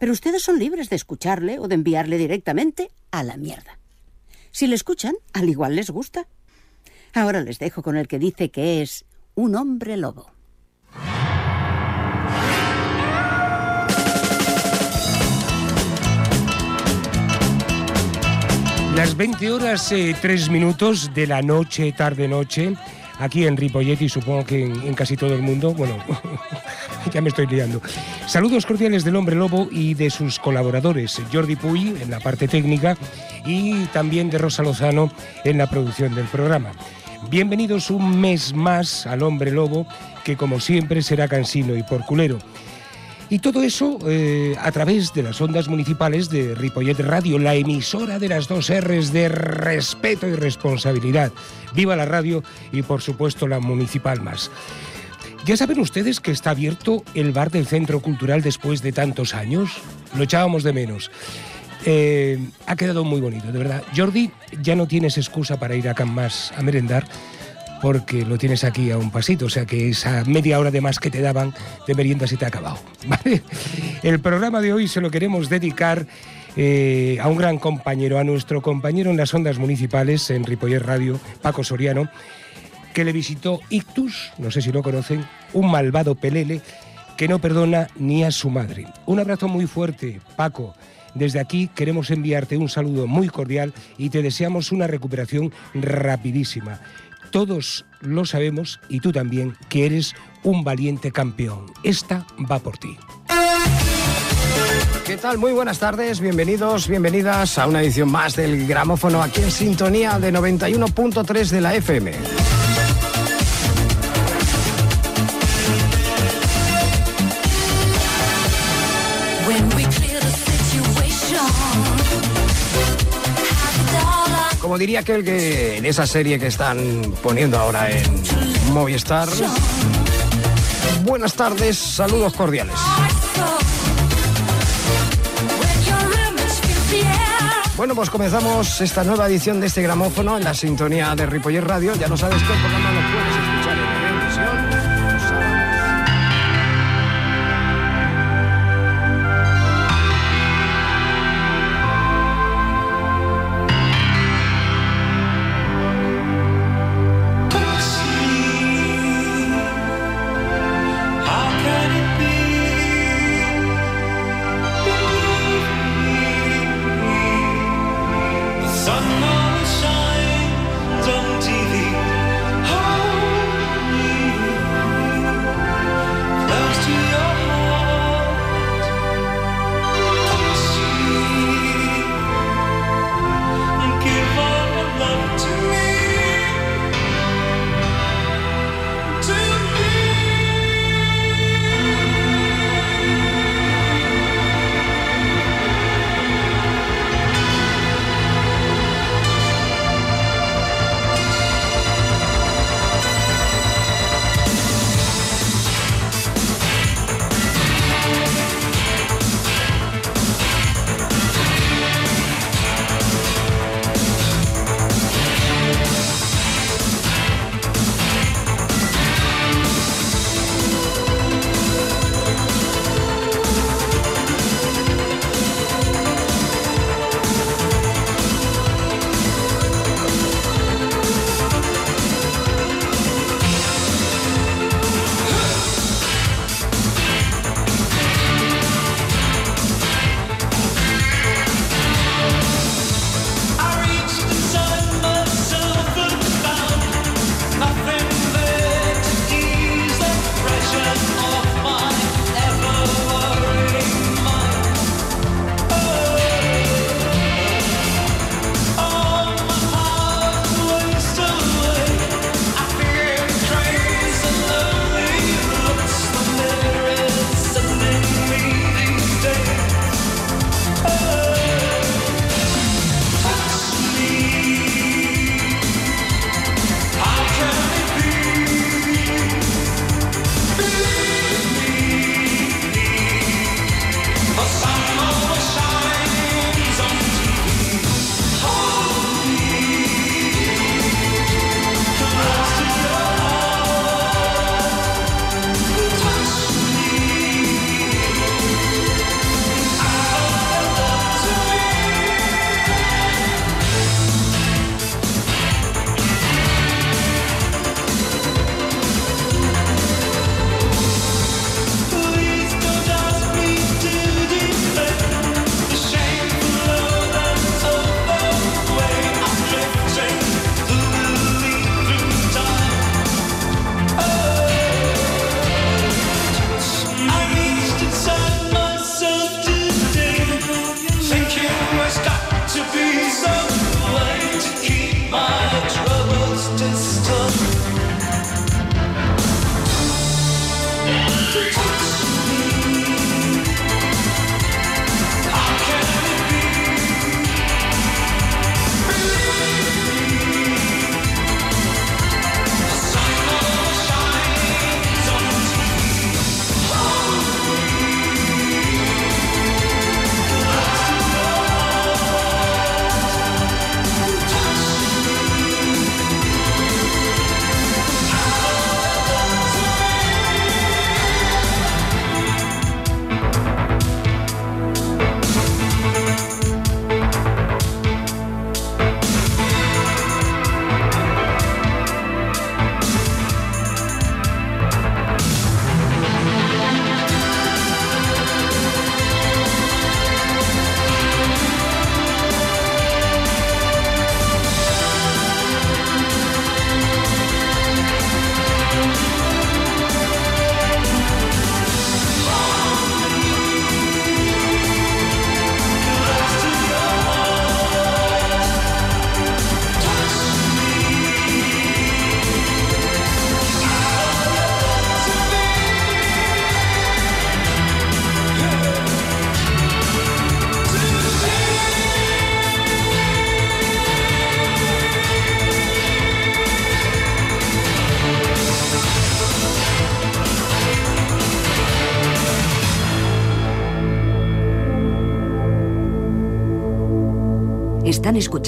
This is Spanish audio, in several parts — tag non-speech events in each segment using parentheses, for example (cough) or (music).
pero ustedes son libres de escucharle o de enviarle directamente a la mierda. Si le escuchan, al igual les gusta. Ahora les dejo con el que dice que es un hombre lobo. Las 20 horas eh, 3 minutos de la noche, tarde-noche, aquí en Ripollet y supongo que en, en casi todo el mundo. Bueno, (laughs) ya me estoy liando. Saludos cordiales del hombre lobo y de sus colaboradores, Jordi Puy en la parte técnica y también de Rosa Lozano en la producción del programa. Bienvenidos un mes más al hombre lobo, que como siempre será cansino y porculero. Y todo eso eh, a través de las ondas municipales de Ripollet Radio, la emisora de las dos R's de respeto y responsabilidad. Viva la radio y por supuesto la municipal más. ¿Ya saben ustedes que está abierto el bar del Centro Cultural después de tantos años? Lo echábamos de menos. Eh, ha quedado muy bonito, de verdad. Jordi, ya no tienes excusa para ir a Más a merendar porque lo tienes aquí a un pasito, o sea que esa media hora de más que te daban de merienda se te ha acabado. (laughs) ¿vale? El programa de hoy se lo queremos dedicar eh, a un gran compañero, a nuestro compañero en las ondas municipales en Ripollet Radio, Paco Soriano, que le visitó Ictus, no sé si lo conocen, un malvado pelele que no perdona ni a su madre. Un abrazo muy fuerte, Paco. Desde aquí queremos enviarte un saludo muy cordial y te deseamos una recuperación rapidísima. Todos lo sabemos y tú también que eres un valiente campeón. Esta va por ti. ¿Qué tal? Muy buenas tardes, bienvenidos, bienvenidas a una edición más del gramófono aquí en sintonía de 91.3 de la FM. Como diría aquel que en esa serie que están poniendo ahora en Movistar. Buenas tardes, saludos cordiales. Bueno, pues comenzamos esta nueva edición de este gramófono en la sintonía de Ripollet Radio. Ya lo sabes el programa lo puedes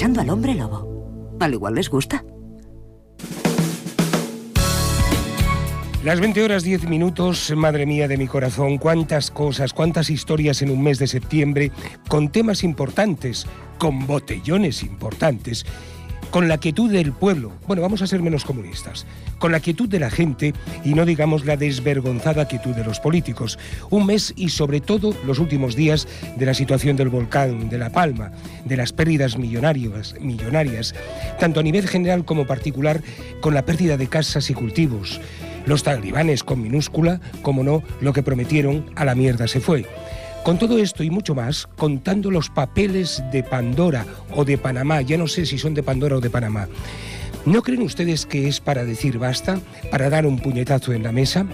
al hombre lobo. Al igual les gusta. Las 20 horas 10 minutos, madre mía de mi corazón, cuántas cosas, cuántas historias en un mes de septiembre, con temas importantes, con botellones importantes, con la quietud del pueblo, bueno, vamos a ser menos comunistas, con la quietud de la gente y no digamos la desvergonzada quietud de los políticos. Un mes y sobre todo los últimos días de la situación del volcán de La Palma, de las pérdidas millonarias, millonarias, tanto a nivel general como particular, con la pérdida de casas y cultivos los talibanes con minúscula, como no, lo que prometieron a la mierda se fue. Con todo esto y mucho más, contando los papeles de Pandora o de Panamá, ya no sé si son de Pandora o de Panamá. ¿No creen ustedes que es para decir basta, para dar un puñetazo en la mesa?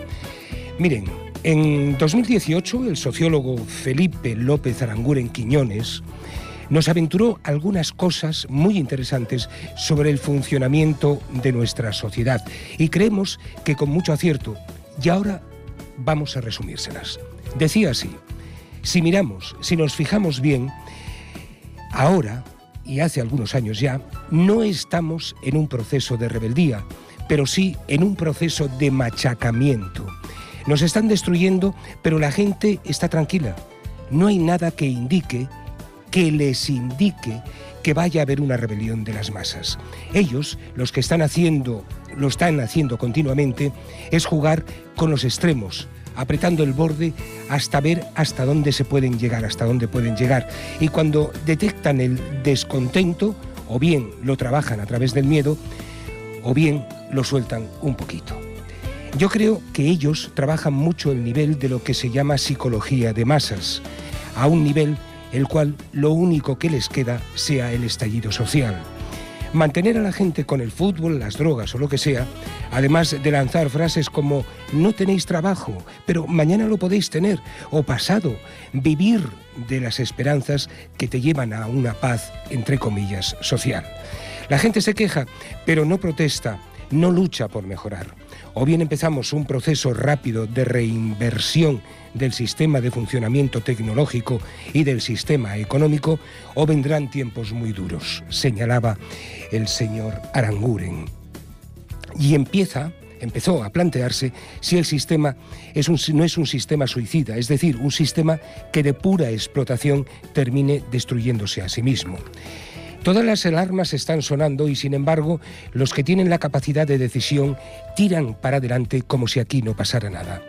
Miren, en 2018 el sociólogo Felipe López Aranguren Quiñones nos aventuró algunas cosas muy interesantes sobre el funcionamiento de nuestra sociedad y creemos que con mucho acierto. Y ahora vamos a resumírselas. Decía así, si miramos, si nos fijamos bien, ahora, y hace algunos años ya, no estamos en un proceso de rebeldía, pero sí en un proceso de machacamiento. Nos están destruyendo, pero la gente está tranquila. No hay nada que indique que les indique que vaya a haber una rebelión de las masas. Ellos, los que están haciendo, lo están haciendo continuamente, es jugar con los extremos, apretando el borde hasta ver hasta dónde se pueden llegar, hasta dónde pueden llegar. Y cuando detectan el descontento, o bien lo trabajan a través del miedo, o bien lo sueltan un poquito. Yo creo que ellos trabajan mucho el nivel de lo que se llama psicología de masas, a un nivel el cual lo único que les queda sea el estallido social. Mantener a la gente con el fútbol, las drogas o lo que sea, además de lanzar frases como no tenéis trabajo, pero mañana lo podéis tener, o pasado, vivir de las esperanzas que te llevan a una paz, entre comillas, social. La gente se queja, pero no protesta, no lucha por mejorar. O bien empezamos un proceso rápido de reinversión del sistema de funcionamiento tecnológico y del sistema económico, o vendrán tiempos muy duros, señalaba el señor Aranguren. Y empieza, empezó a plantearse si el sistema no es un sistema suicida, es decir, un sistema que de pura explotación termine destruyéndose a sí mismo. Todas las alarmas están sonando y sin embargo los que tienen la capacidad de decisión tiran para adelante como si aquí no pasara nada.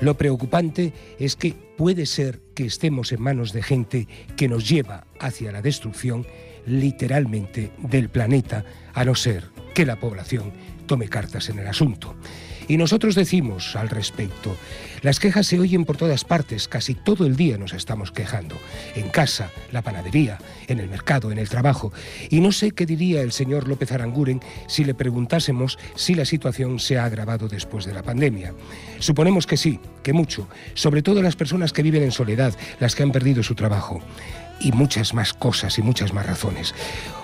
Lo preocupante es que puede ser que estemos en manos de gente que nos lleva hacia la destrucción literalmente del planeta, a no ser que la población tome cartas en el asunto. Y nosotros decimos al respecto, las quejas se oyen por todas partes, casi todo el día nos estamos quejando, en casa, la panadería, en el mercado, en el trabajo. Y no sé qué diría el señor López Aranguren si le preguntásemos si la situación se ha agravado después de la pandemia. Suponemos que sí, que mucho, sobre todo las personas que viven en soledad, las que han perdido su trabajo y muchas más cosas y muchas más razones.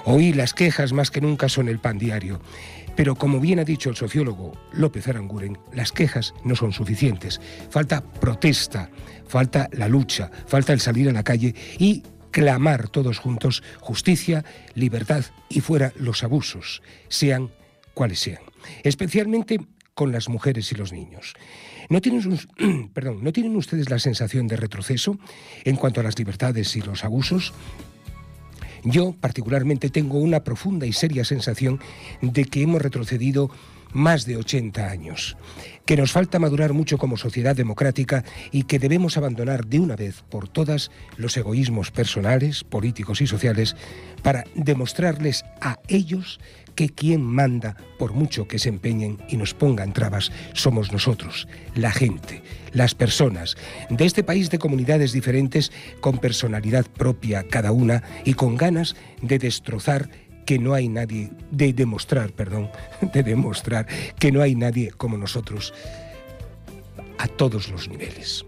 Hoy las quejas más que nunca son el pan diario. Pero como bien ha dicho el sociólogo López Aranguren, las quejas no son suficientes. Falta protesta, falta la lucha, falta el salir a la calle y clamar todos juntos justicia, libertad y fuera los abusos, sean cuales sean. Especialmente con las mujeres y los niños. ¿No tienen, (clears throat) perdón, ¿No tienen ustedes la sensación de retroceso en cuanto a las libertades y los abusos? Yo particularmente tengo una profunda y seria sensación de que hemos retrocedido más de 80 años, que nos falta madurar mucho como sociedad democrática y que debemos abandonar de una vez por todas los egoísmos personales, políticos y sociales para demostrarles a ellos que quien manda, por mucho que se empeñen y nos pongan trabas, somos nosotros, la gente, las personas, de este país de comunidades diferentes, con personalidad propia cada una y con ganas de destrozar que no hay nadie, de demostrar, perdón, (laughs) de demostrar que no hay nadie como nosotros a todos los niveles.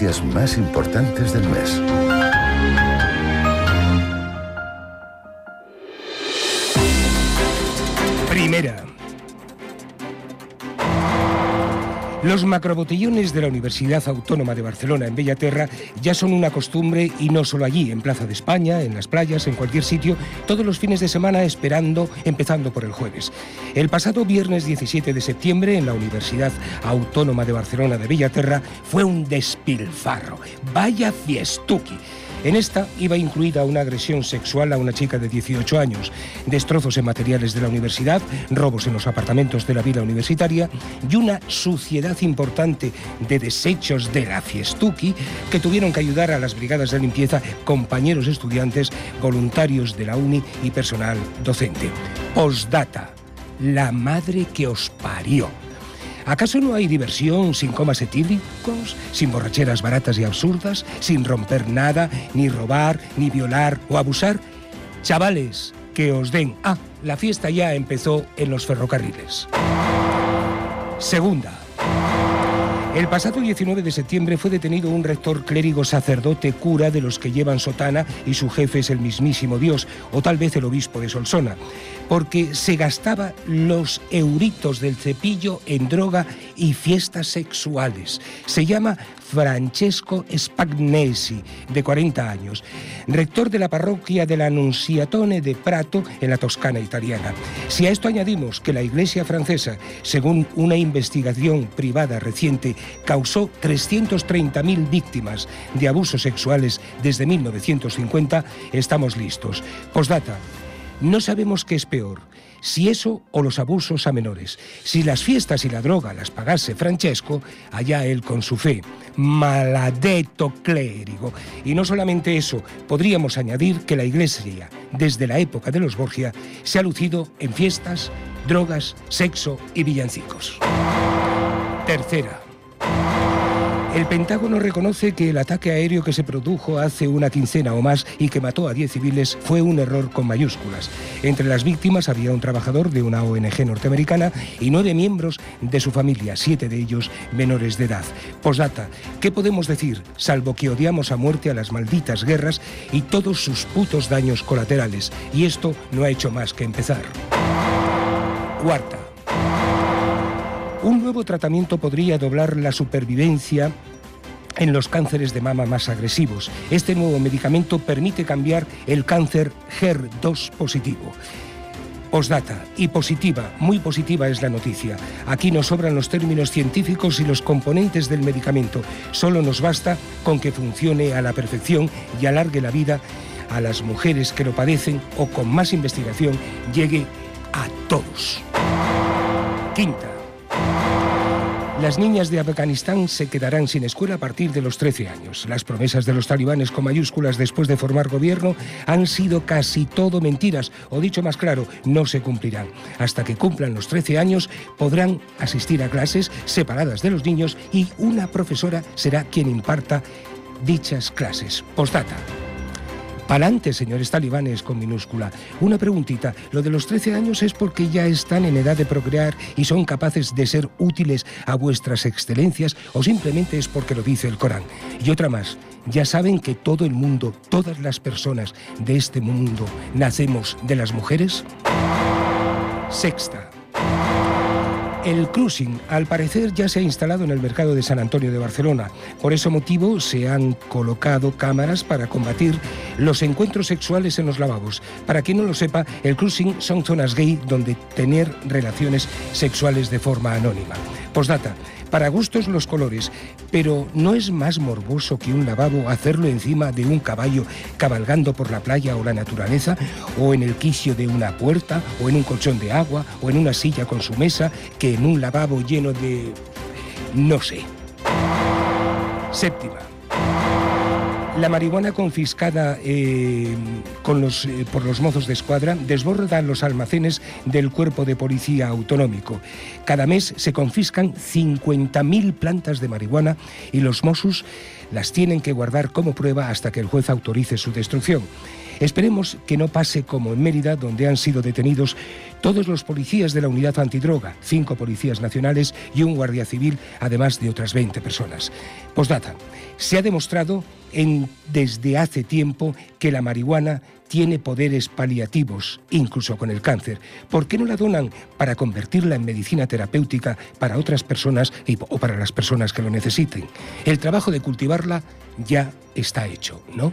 13 noticias más importantes del mes. Macrobotellones de la Universidad Autónoma de Barcelona en Bellaterra ya son una costumbre y no solo allí, en Plaza de España, en las playas, en cualquier sitio, todos los fines de semana esperando, empezando por el jueves. El pasado viernes 17 de septiembre en la Universidad Autónoma de Barcelona de Bellaterra fue un despilfarro. Vaya fiestuki. En esta iba incluida una agresión sexual a una chica de 18 años, destrozos en materiales de la universidad, robos en los apartamentos de la vida universitaria y una suciedad importante de desechos de la fiestuki que tuvieron que ayudar a las brigadas de limpieza, compañeros estudiantes, voluntarios de la uni y personal docente. Postdata. La madre que os parió. ¿Acaso no hay diversión sin comas etílicos, sin borracheras baratas y absurdas, sin romper nada, ni robar, ni violar o abusar? Chavales, que os den. Ah, la fiesta ya empezó en los ferrocarriles. Segunda. El pasado 19 de septiembre fue detenido un rector clérigo sacerdote cura de los que llevan sotana y su jefe es el mismísimo Dios, o tal vez el obispo de Solsona, porque se gastaba los euritos del cepillo en droga y fiestas sexuales. Se llama Francesco Spagnesi, de 40 años, rector de la parroquia de la de Prato, en la Toscana italiana. Si a esto añadimos que la Iglesia francesa, según una investigación privada reciente, causó 330.000 víctimas de abusos sexuales desde 1950, estamos listos. Postdata. No sabemos qué es peor, si eso o los abusos a menores. Si las fiestas y la droga las pagase Francesco, allá él con su fe. Maladetto clérigo. Y no solamente eso, podríamos añadir que la Iglesia, desde la época de los Borgia, se ha lucido en fiestas, drogas, sexo y villancicos. Tercera. El Pentágono reconoce que el ataque aéreo que se produjo hace una quincena o más y que mató a 10 civiles fue un error con mayúsculas. Entre las víctimas había un trabajador de una ONG norteamericana y nueve miembros de su familia, siete de ellos menores de edad. Posdata, ¿qué podemos decir? Salvo que odiamos a muerte a las malditas guerras y todos sus putos daños colaterales. Y esto no ha hecho más que empezar. Cuarta. Un nuevo tratamiento podría doblar la supervivencia en los cánceres de mama más agresivos. Este nuevo medicamento permite cambiar el cáncer HER2 positivo. Postdata y positiva, muy positiva es la noticia. Aquí nos sobran los términos científicos y los componentes del medicamento. Solo nos basta con que funcione a la perfección y alargue la vida a las mujeres que lo padecen o con más investigación llegue a todos. Quinta. Las niñas de Afganistán se quedarán sin escuela a partir de los 13 años. Las promesas de los talibanes con mayúsculas después de formar gobierno han sido casi todo mentiras, o dicho más claro, no se cumplirán. Hasta que cumplan los 13 años podrán asistir a clases separadas de los niños y una profesora será quien imparta dichas clases. Postdata. Palante, señores talibanes, con minúscula. Una preguntita. ¿Lo de los 13 años es porque ya están en edad de procrear y son capaces de ser útiles a vuestras excelencias o simplemente es porque lo dice el Corán? Y otra más. ¿Ya saben que todo el mundo, todas las personas de este mundo, nacemos de las mujeres? Sexta. El cruising, al parecer, ya se ha instalado en el mercado de San Antonio de Barcelona. Por ese motivo se han colocado cámaras para combatir los encuentros sexuales en los lavabos. Para quien no lo sepa, el cruising son zonas gay donde tener relaciones sexuales de forma anónima. Postdata. Para gustos los colores, pero ¿no es más morboso que un lavabo hacerlo encima de un caballo cabalgando por la playa o la naturaleza, o en el quicio de una puerta, o en un colchón de agua, o en una silla con su mesa, que en un lavabo lleno de... no sé. Séptima. La marihuana confiscada eh, eh, por los mozos de escuadra desborda los almacenes del Cuerpo de Policía Autonómico. Cada mes se confiscan 50.000 plantas de marihuana y los Mossos las tienen que guardar como prueba hasta que el juez autorice su destrucción. Esperemos que no pase como en Mérida, donde han sido detenidos todos los policías de la unidad antidroga, cinco policías nacionales y un guardia civil, además de otras 20 personas. Postdata. Se ha demostrado desde hace tiempo que la marihuana tiene poderes paliativos, incluso con el cáncer. ¿Por qué no la donan para convertirla en medicina terapéutica para otras personas o para las personas que lo necesiten? El trabajo de cultivarla ya está hecho, ¿no?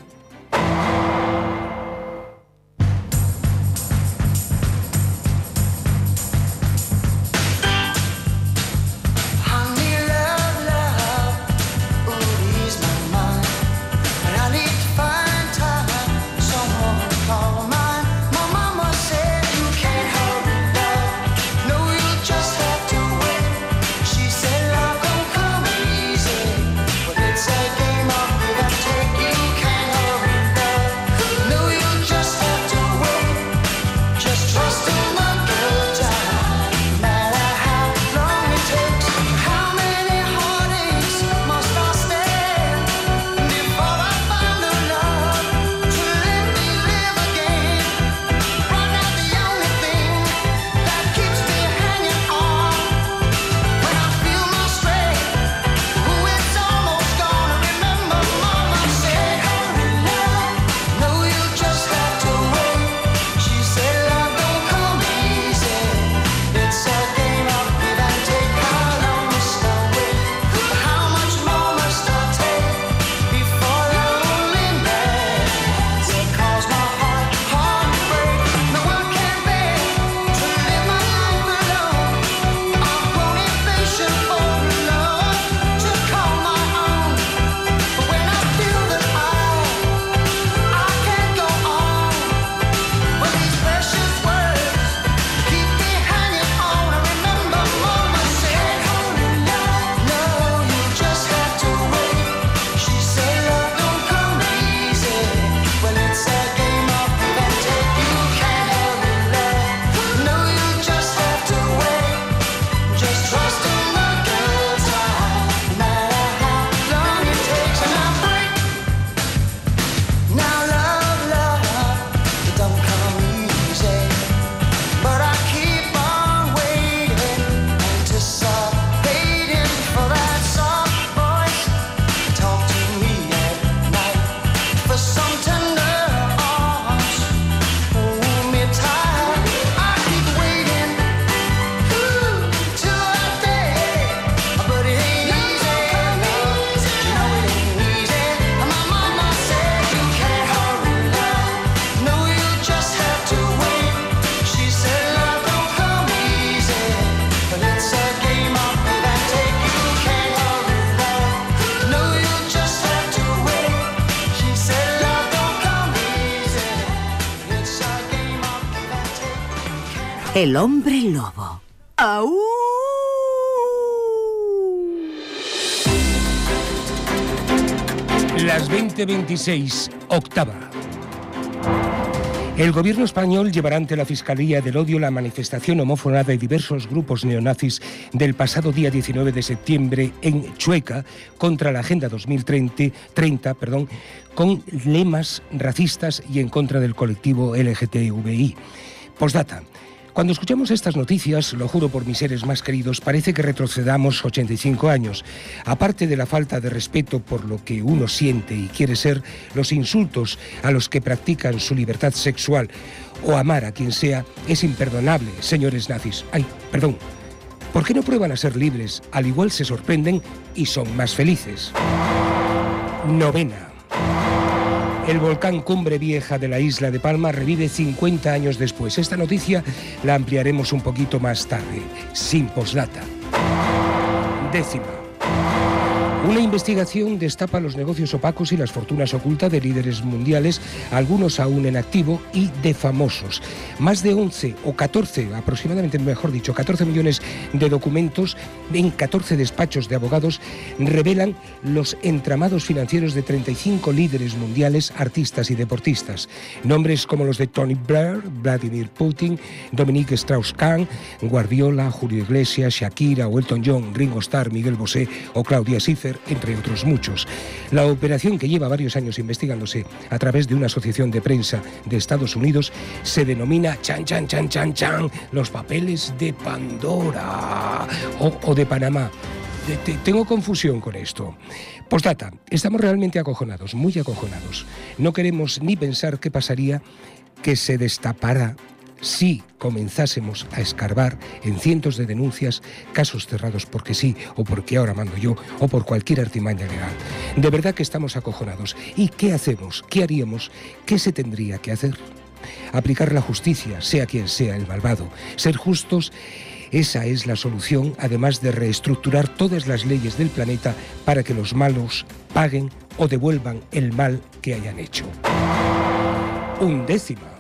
El hombre lobo. ¡Au! Las 2026, octava. El gobierno español llevará ante la Fiscalía del Odio la manifestación homófoba de diversos grupos neonazis del pasado día 19 de septiembre en Chueca contra la Agenda 2030, 30, perdón, con lemas racistas y en contra del colectivo LGTBI. Postdata. Cuando escuchamos estas noticias, lo juro por mis seres más queridos, parece que retrocedamos 85 años. Aparte de la falta de respeto por lo que uno siente y quiere ser, los insultos a los que practican su libertad sexual o amar a quien sea es imperdonable, señores nazis. Ay, perdón. ¿Por qué no prueban a ser libres? Al igual se sorprenden y son más felices. Novena. El volcán Cumbre Vieja de la isla de Palma revive 50 años después. Esta noticia la ampliaremos un poquito más tarde, sin posdata. Décima. Una investigación destapa los negocios opacos y las fortunas ocultas de líderes mundiales, algunos aún en activo y de famosos. Más de 11 o 14, aproximadamente, mejor dicho, 14 millones de documentos en 14 despachos de abogados revelan los entramados financieros de 35 líderes mundiales, artistas y deportistas. Nombres como los de Tony Blair, Vladimir Putin, Dominique Strauss-Kahn, Guardiola, Julio Iglesias, Shakira, Elton John, Ringo Starr, Miguel Bosé o Claudia Schiffer, entre otros muchos. La operación que lleva varios años investigándose a través de una asociación de prensa de Estados Unidos se denomina Chan Chan Chan Chan Chan, los papeles de Pandora o, o de Panamá. Te- te- Tengo confusión con esto. Postdata, estamos realmente acojonados, muy acojonados. No queremos ni pensar qué pasaría que se destapara si comenzásemos a escarbar en cientos de denuncias, casos cerrados porque sí, o porque ahora mando yo, o por cualquier artimaña legal. De verdad que estamos acojonados. ¿Y qué hacemos? ¿Qué haríamos? ¿Qué se tendría que hacer? Aplicar la justicia, sea quien sea el malvado. Ser justos, esa es la solución, además de reestructurar todas las leyes del planeta para que los malos paguen o devuelvan el mal que hayan hecho. Undécima.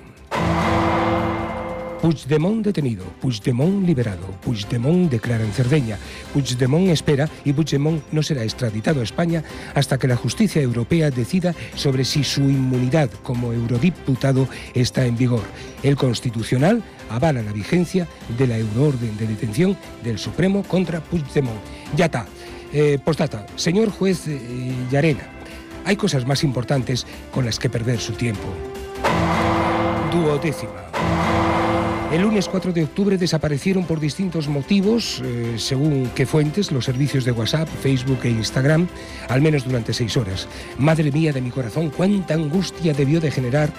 Puigdemont detenido, Puigdemont liberado, Puigdemont declara en Cerdeña, Puigdemont espera y Puigdemont no será extraditado a España hasta que la justicia europea decida sobre si su inmunidad como eurodiputado está en vigor. El Constitucional avala la vigencia de la euroorden de detención del Supremo contra Puigdemont. Ya está. Eh, postdata, señor juez eh, Llarena, hay cosas más importantes con las que perder su tiempo. Duodécima. El lunes 4 de octubre desaparecieron por distintos motivos, eh, según qué fuentes, los servicios de WhatsApp, Facebook e Instagram, al menos durante seis horas. Madre mía de mi corazón, cuánta angustia debió de generar,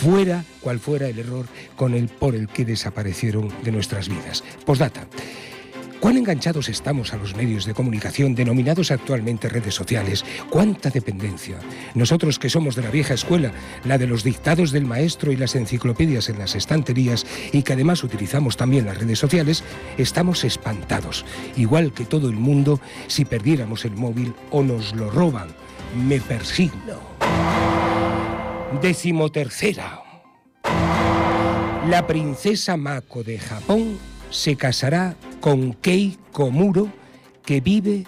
fuera cual fuera el error con el por el que desaparecieron de nuestras vidas. Postdata. ¿Cuán enganchados estamos a los medios de comunicación denominados actualmente redes sociales? ¿Cuánta dependencia? Nosotros que somos de la vieja escuela, la de los dictados del maestro y las enciclopedias en las estanterías y que además utilizamos también las redes sociales, estamos espantados, igual que todo el mundo si perdiéramos el móvil o nos lo roban. Me persigno. Decimotercera. La princesa Mako de Japón se casará con Kei Komuro, que vive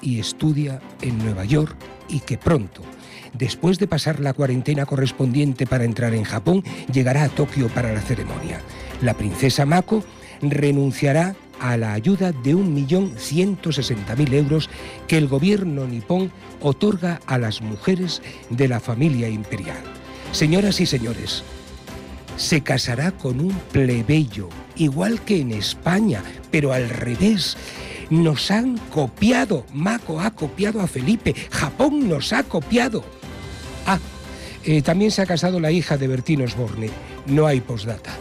y estudia en Nueva York y que pronto, después de pasar la cuarentena correspondiente para entrar en Japón, llegará a Tokio para la ceremonia. La princesa Mako renunciará a la ayuda de 1.160.000 euros que el gobierno nipón otorga a las mujeres de la familia imperial. Señoras y señores, se casará con un plebeyo, igual que en España, pero al revés. Nos han copiado. Mako ha copiado a Felipe. Japón nos ha copiado. Ah, eh, también se ha casado la hija de Bertín Osborne. No hay postdata.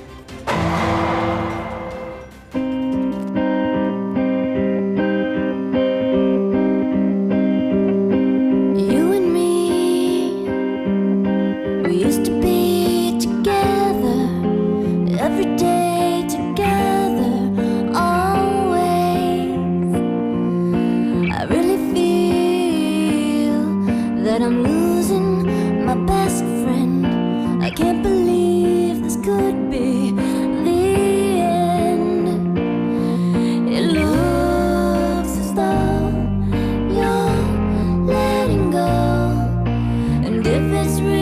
eyes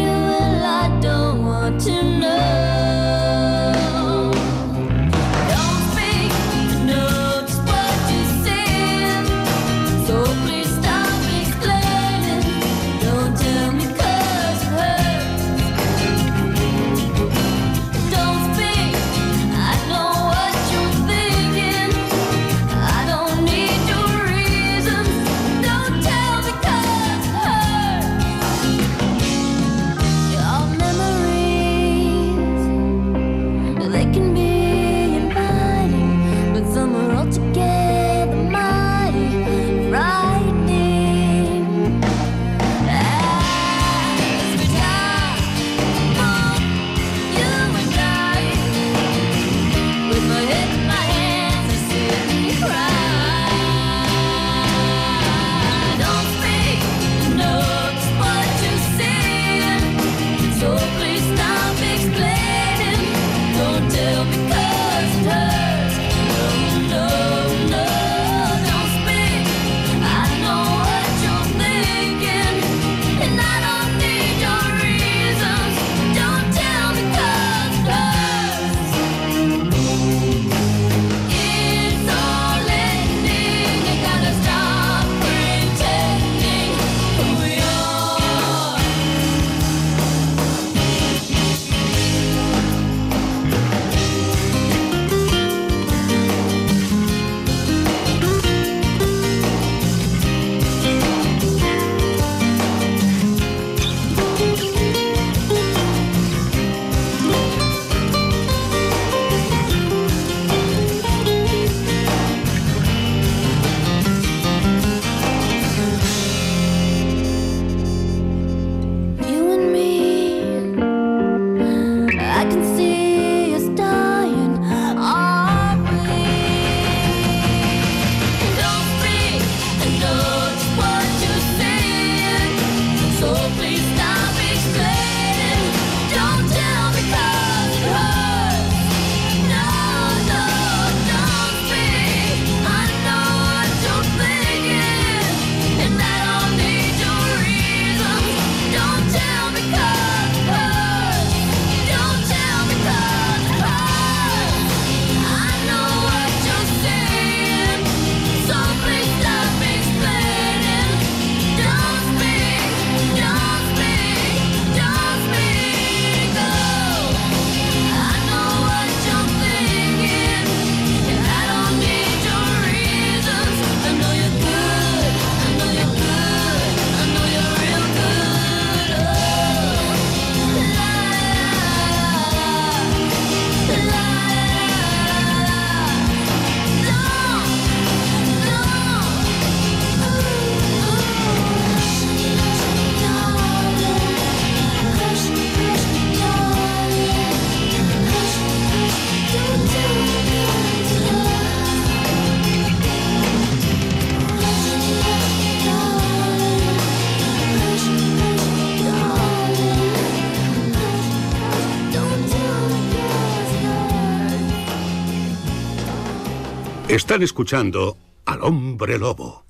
Están escuchando al hombre lobo.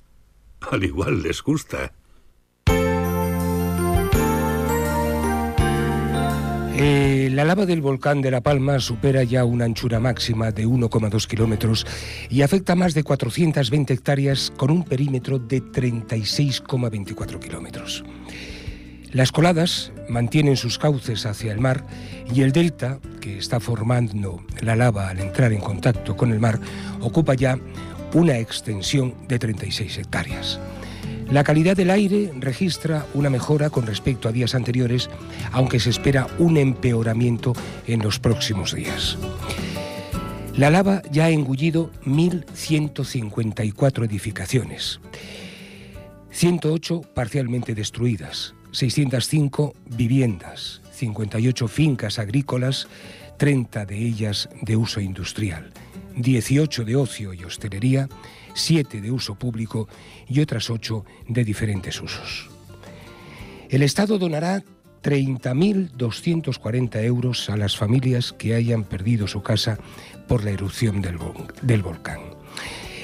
Al igual les gusta. Eh, la lava del volcán de La Palma supera ya una anchura máxima de 1,2 kilómetros y afecta más de 420 hectáreas con un perímetro de 36,24 kilómetros. Las coladas mantienen sus cauces hacia el mar y el delta, que está formando la lava al entrar en contacto con el mar, ocupa ya una extensión de 36 hectáreas. La calidad del aire registra una mejora con respecto a días anteriores, aunque se espera un empeoramiento en los próximos días. La lava ya ha engullido 1.154 edificaciones, 108 parcialmente destruidas, 605 viviendas, 58 fincas agrícolas, 30 de ellas de uso industrial, 18 de ocio y hostelería, 7 de uso público y otras 8 de diferentes usos. El Estado donará 30.240 euros a las familias que hayan perdido su casa por la erupción del, del volcán.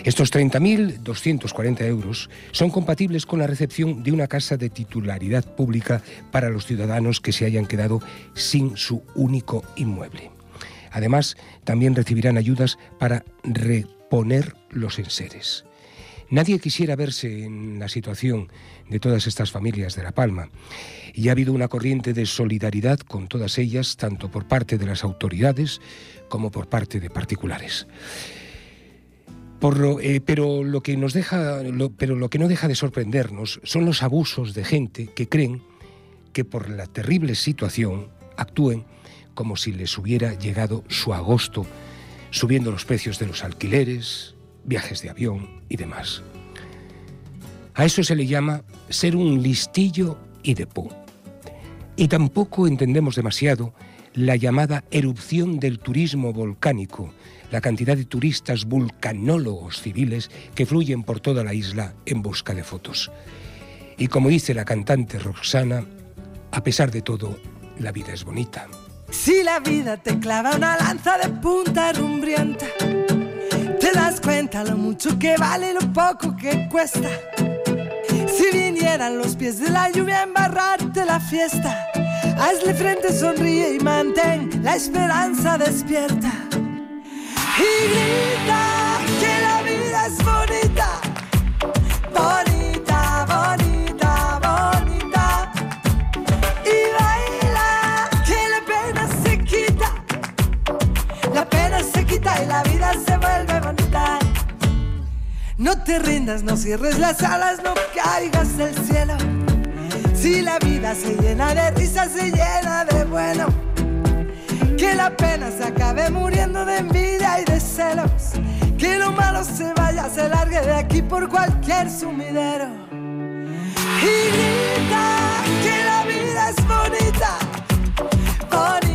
Estos 30.240 euros son compatibles con la recepción de una casa de titularidad pública para los ciudadanos que se hayan quedado sin su único inmueble. Además, también recibirán ayudas para reponer los enseres. Nadie quisiera verse en la situación de todas estas familias de La Palma y ha habido una corriente de solidaridad con todas ellas, tanto por parte de las autoridades como por parte de particulares. Eh, pero, lo que nos deja, pero lo que no deja de sorprendernos son los abusos de gente que creen que por la terrible situación actúen como si les hubiera llegado su agosto, subiendo los precios de los alquileres, viajes de avión y demás. A eso se le llama ser un listillo y de. Y tampoco entendemos demasiado la llamada erupción del turismo volcánico, la cantidad de turistas vulcanólogos civiles que fluyen por toda la isla en busca de fotos. Y como dice la cantante Roxana, a pesar de todo, la vida es bonita. Si la vida te clava una lanza de punta rumbrienta, te das cuenta lo mucho que vale y lo poco que cuesta. Si vinieran los pies de la lluvia a embarrarte la fiesta, hazle frente, sonríe y mantén la esperanza despierta. Y grita que la vida es bonita, bonita, bonita, bonita. Y baila que la pena se quita, la pena se quita y la vida se vuelve bonita. No te rindas, no cierres las alas, no caigas del cielo. Si la vida se llena de risas, se llena de bueno. Que la pena se acabe muriendo de envidia y de celos. Que lo malo se vaya, se largue de aquí por cualquier sumidero. Y grita que la vida es bonita, bonita,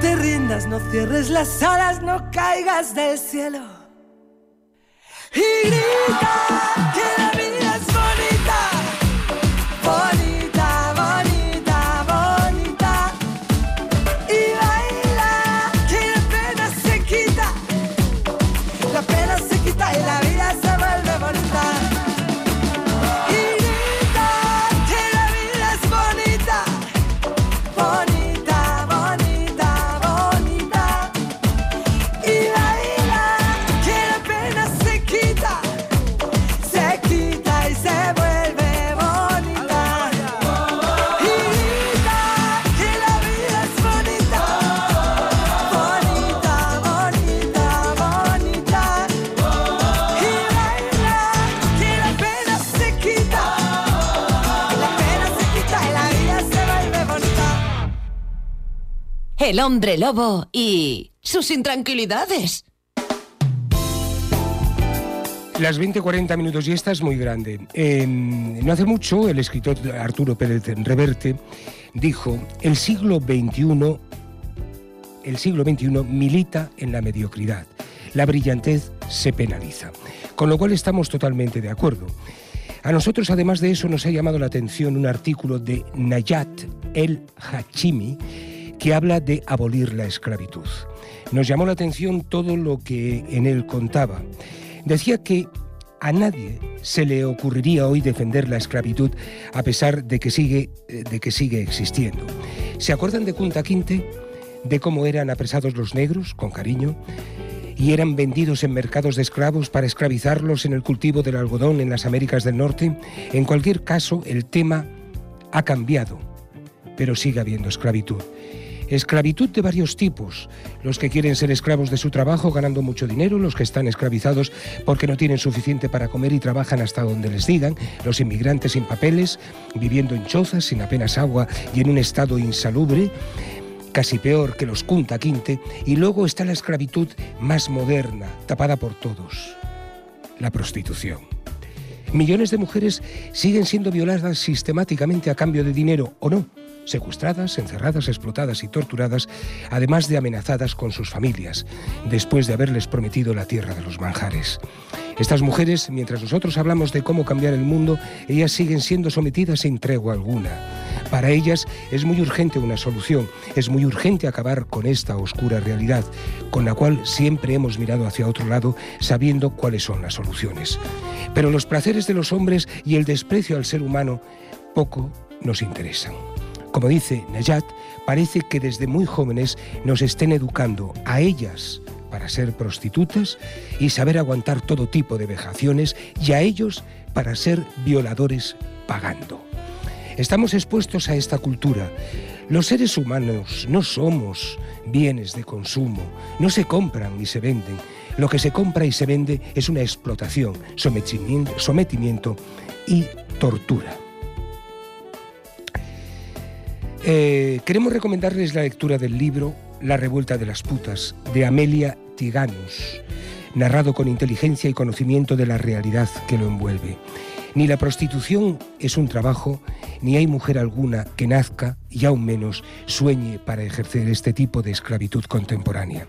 te rindas, no cierres las alas, no caigas del cielo. Y grita que la vida El hombre lobo y sus intranquilidades. Las 20-40 minutos y esta es muy grande. Eh, no hace mucho el escritor Arturo Pérez Reverte dijo, el siglo XXI, el siglo XXI milita en la mediocridad. La brillantez se penaliza. Con lo cual estamos totalmente de acuerdo. A nosotros, además de eso, nos ha llamado la atención un artículo de Nayat El Hachimi que habla de abolir la esclavitud. Nos llamó la atención todo lo que en él contaba. Decía que a nadie se le ocurriría hoy defender la esclavitud a pesar de que sigue, eh, de que sigue existiendo. ¿Se acuerdan de Kunta Quinte? ¿De cómo eran apresados los negros, con cariño? y eran vendidos en mercados de esclavos para esclavizarlos en el cultivo del algodón en las Américas del Norte. En cualquier caso, el tema ha cambiado, pero sigue habiendo esclavitud. Esclavitud de varios tipos. Los que quieren ser esclavos de su trabajo ganando mucho dinero, los que están esclavizados porque no tienen suficiente para comer y trabajan hasta donde les digan, los inmigrantes sin papeles, viviendo en chozas sin apenas agua y en un estado insalubre, casi peor que los Kunta Quinte, y luego está la esclavitud más moderna, tapada por todos, la prostitución. Millones de mujeres siguen siendo violadas sistemáticamente a cambio de dinero o no, secuestradas, encerradas, explotadas y torturadas, además de amenazadas con sus familias, después de haberles prometido la tierra de los manjares. Estas mujeres, mientras nosotros hablamos de cómo cambiar el mundo, ellas siguen siendo sometidas sin tregua alguna. Para ellas es muy urgente una solución, es muy urgente acabar con esta oscura realidad, con la cual siempre hemos mirado hacia otro lado sabiendo cuáles son las soluciones. Pero los placeres de los hombres y el desprecio al ser humano poco nos interesan. Como dice Nayat, parece que desde muy jóvenes nos estén educando a ellas para ser prostitutas y saber aguantar todo tipo de vejaciones y a ellos para ser violadores pagando. Estamos expuestos a esta cultura. Los seres humanos no somos bienes de consumo, no se compran ni se venden. Lo que se compra y se vende es una explotación, sometimiento, y tortura. Eh, queremos recomendarles la lectura del libro La revuelta de las putas de Amelia Tiganus, narrado con inteligencia y conocimiento de la realidad que lo envuelve. Ni la prostitución es un trabajo, ni hay mujer alguna que nazca y aún menos sueñe para ejercer este tipo de esclavitud contemporánea.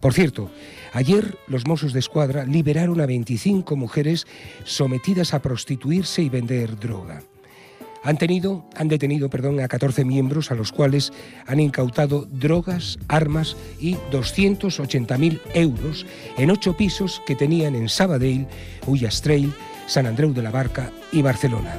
Por cierto, ayer los Mossos de Escuadra liberaron a 25 mujeres sometidas a prostituirse y vender droga. Han, tenido, han detenido perdón, a 14 miembros a los cuales han incautado drogas, armas y 280.000 euros en ocho pisos que tenían en Sabadell, Ullastrell, San Andreu de la Barca y Barcelona.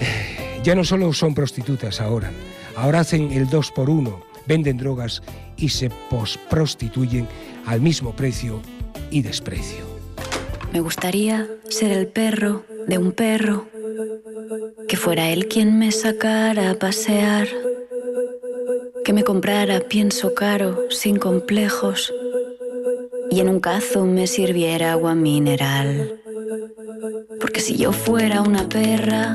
(sighs) Ya no solo son prostitutas ahora, ahora hacen el 2 por 1 venden drogas y se posprostituyen al mismo precio y desprecio. Me gustaría ser el perro de un perro, que fuera él quien me sacara a pasear, que me comprara pienso caro, sin complejos, y en un cazo me sirviera agua mineral. Porque si yo fuera una perra,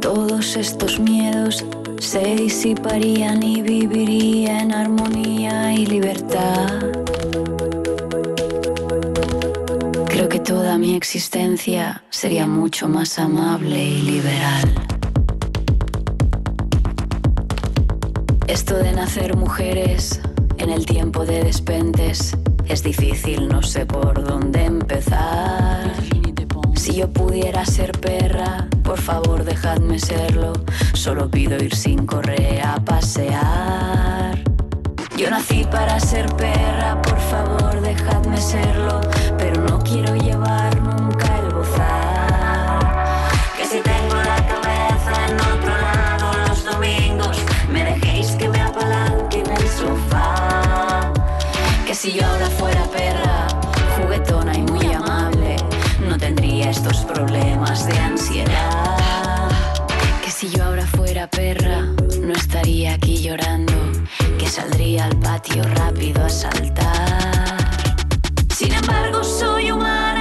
todos estos miedos se disiparían y viviría en armonía y libertad. Creo que toda mi existencia sería mucho más amable y liberal. Esto de nacer mujeres en el tiempo de despentes es difícil, no sé por dónde empezar. Si yo pudiera ser perra, por favor dejadme serlo. Solo pido ir sin correa a pasear. Yo nací para ser perra, por favor dejadme serlo. Pero no quiero llevar si yo ahora fuera perra, juguetona y muy amable, no tendría estos problemas de ansiedad. Que si yo ahora fuera perra, no estaría aquí llorando, que saldría al patio rápido a saltar. Sin embargo, soy humana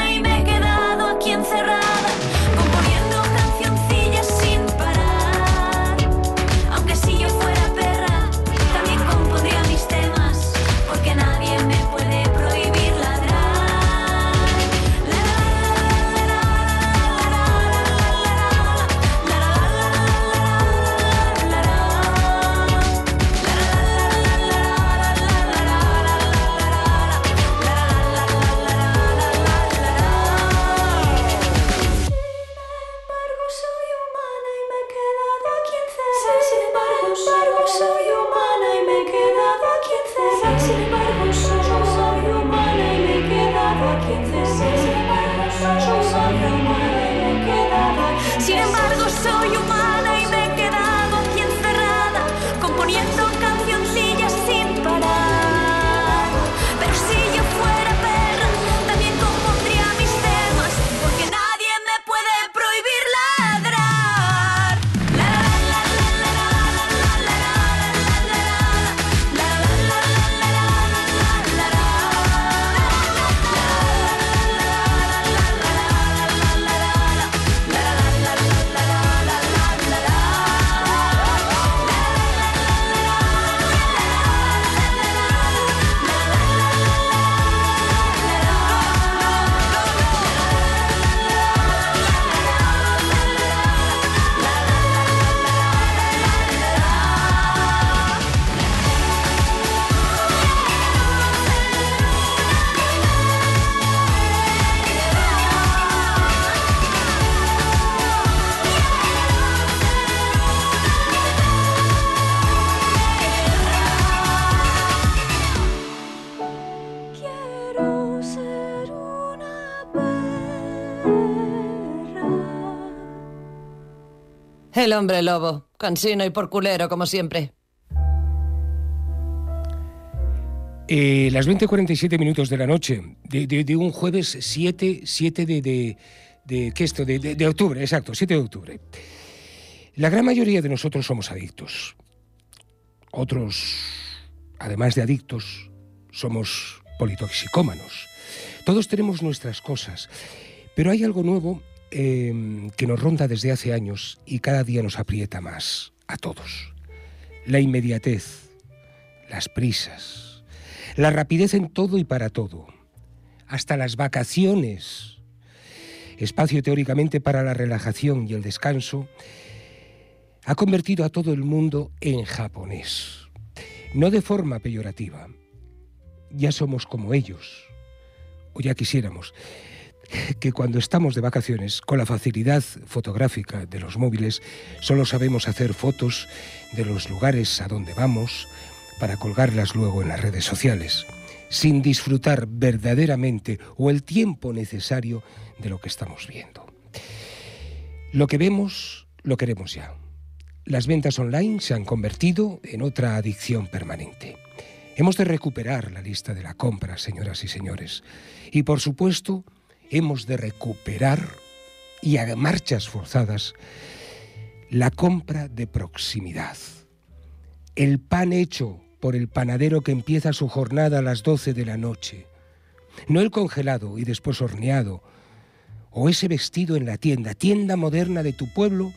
El hombre lobo, cansino y porculero como siempre. Eh, las 20.47 minutos de la noche de, un jueves 7, 7 de, de, ¿qué esto? De octubre, exacto, 7 de octubre. La gran mayoría de nosotros somos adictos. Otros, además de adictos, somos politoxicómanos. Todos tenemos nuestras cosas, pero hay algo nuevo eh, que nos ronda desde hace años y cada día nos aprieta más a todos. La inmediatez, las prisas, la rapidez en todo y para todo, hasta las vacaciones, espacio teóricamente para la relajación y el descanso, ha convertido a todo el mundo en japonés. No de forma peyorativa. Ya somos como ellos, o ya quisiéramos, que cuando estamos de vacaciones, con la facilidad fotográfica de los móviles, solo sabemos hacer fotos de los lugares a donde vamos para colgarlas luego en las redes sociales, sin disfrutar verdaderamente o el tiempo necesario de lo que estamos viendo. Lo que vemos, lo queremos ya. Las ventas online se han convertido en otra adicción permanente. Hemos de recuperar la lista de la compra, señoras y señores. Y por supuesto, hemos de recuperar, y a marchas forzadas, la compra de proximidad. El pan hecho por el panadero que empieza su jornada a las 12 de la noche. No el congelado y después horneado. O ese vestido en la tienda, tienda moderna de tu pueblo,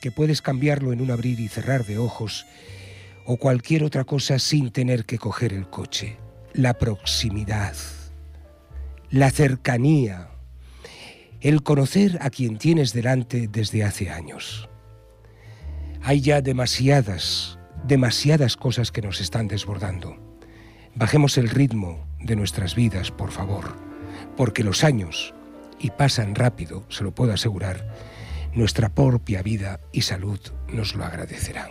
que puedes cambiarlo en un abrir y cerrar de ojos o cualquier otra cosa sin tener que coger el coche. La proximidad, la cercanía, el conocer a quien tienes delante desde hace años. Hay ya demasiadas, demasiadas cosas que nos están desbordando. Bajemos el ritmo de nuestras vidas, por favor, porque los años, y pasan rápido, se lo puedo asegurar, nuestra propia vida y salud nos lo agradecerán.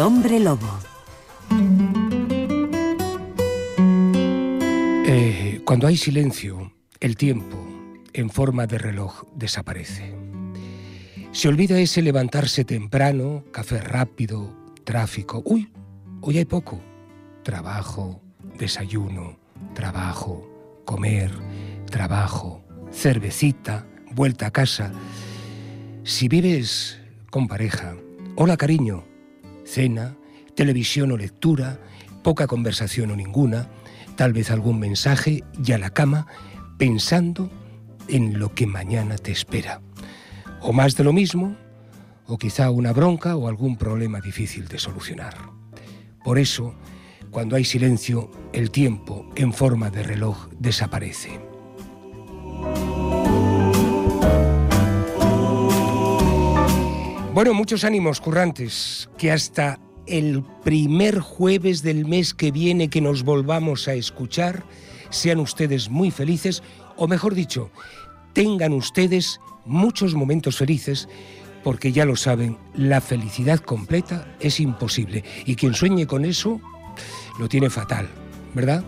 Hombre lobo. Eh, cuando hay silencio, el tiempo, en forma de reloj, desaparece. Se olvida ese levantarse temprano, café rápido, tráfico. Uy, hoy hay poco. Trabajo, desayuno, trabajo, comer, trabajo, cervecita, vuelta a casa. Si vives con pareja, hola cariño, cena, televisión o lectura, poca conversación o ninguna, tal vez algún mensaje y a la cama pensando en lo que mañana te espera. O más de lo mismo, o quizá una bronca o algún problema difícil de solucionar. Por eso, cuando hay silencio, el tiempo en forma de reloj desaparece. Bueno, muchos ánimos currantes, que hasta el primer jueves del mes que viene que nos volvamos a escuchar, sean ustedes muy felices, o mejor dicho, tengan ustedes muchos momentos felices, porque ya lo saben, la felicidad completa es imposible, y quien sueñe con eso lo tiene fatal, ¿verdad?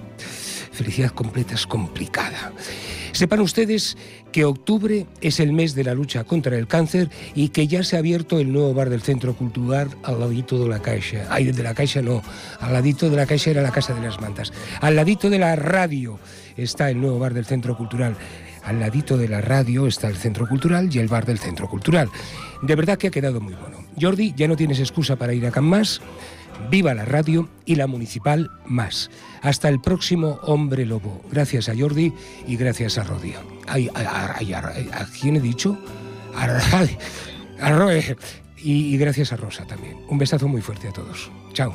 Felicidad completa es complicada. Sepan ustedes que octubre es el mes de la lucha contra el cáncer y que ya se ha abierto el nuevo bar del Centro Cultural al ladito de la Caixa. Ay, de la Caixa no, al ladito de la Caixa era la Casa de las Mantas. Al ladito de la radio está el nuevo bar del Centro Cultural. Al ladito de la radio está el Centro Cultural y el bar del Centro Cultural. De verdad que ha quedado muy bueno. Jordi, ya no tienes excusa para ir a Can Más. Viva la radio y la municipal más. Hasta el próximo Hombre Lobo. Gracias a Jordi y gracias a Rodi. Ay, ay, ¿A quién he dicho? A, Roe. (laughs) Y, y gracias a Rosa también. Un besazo muy fuerte a todos. Chao.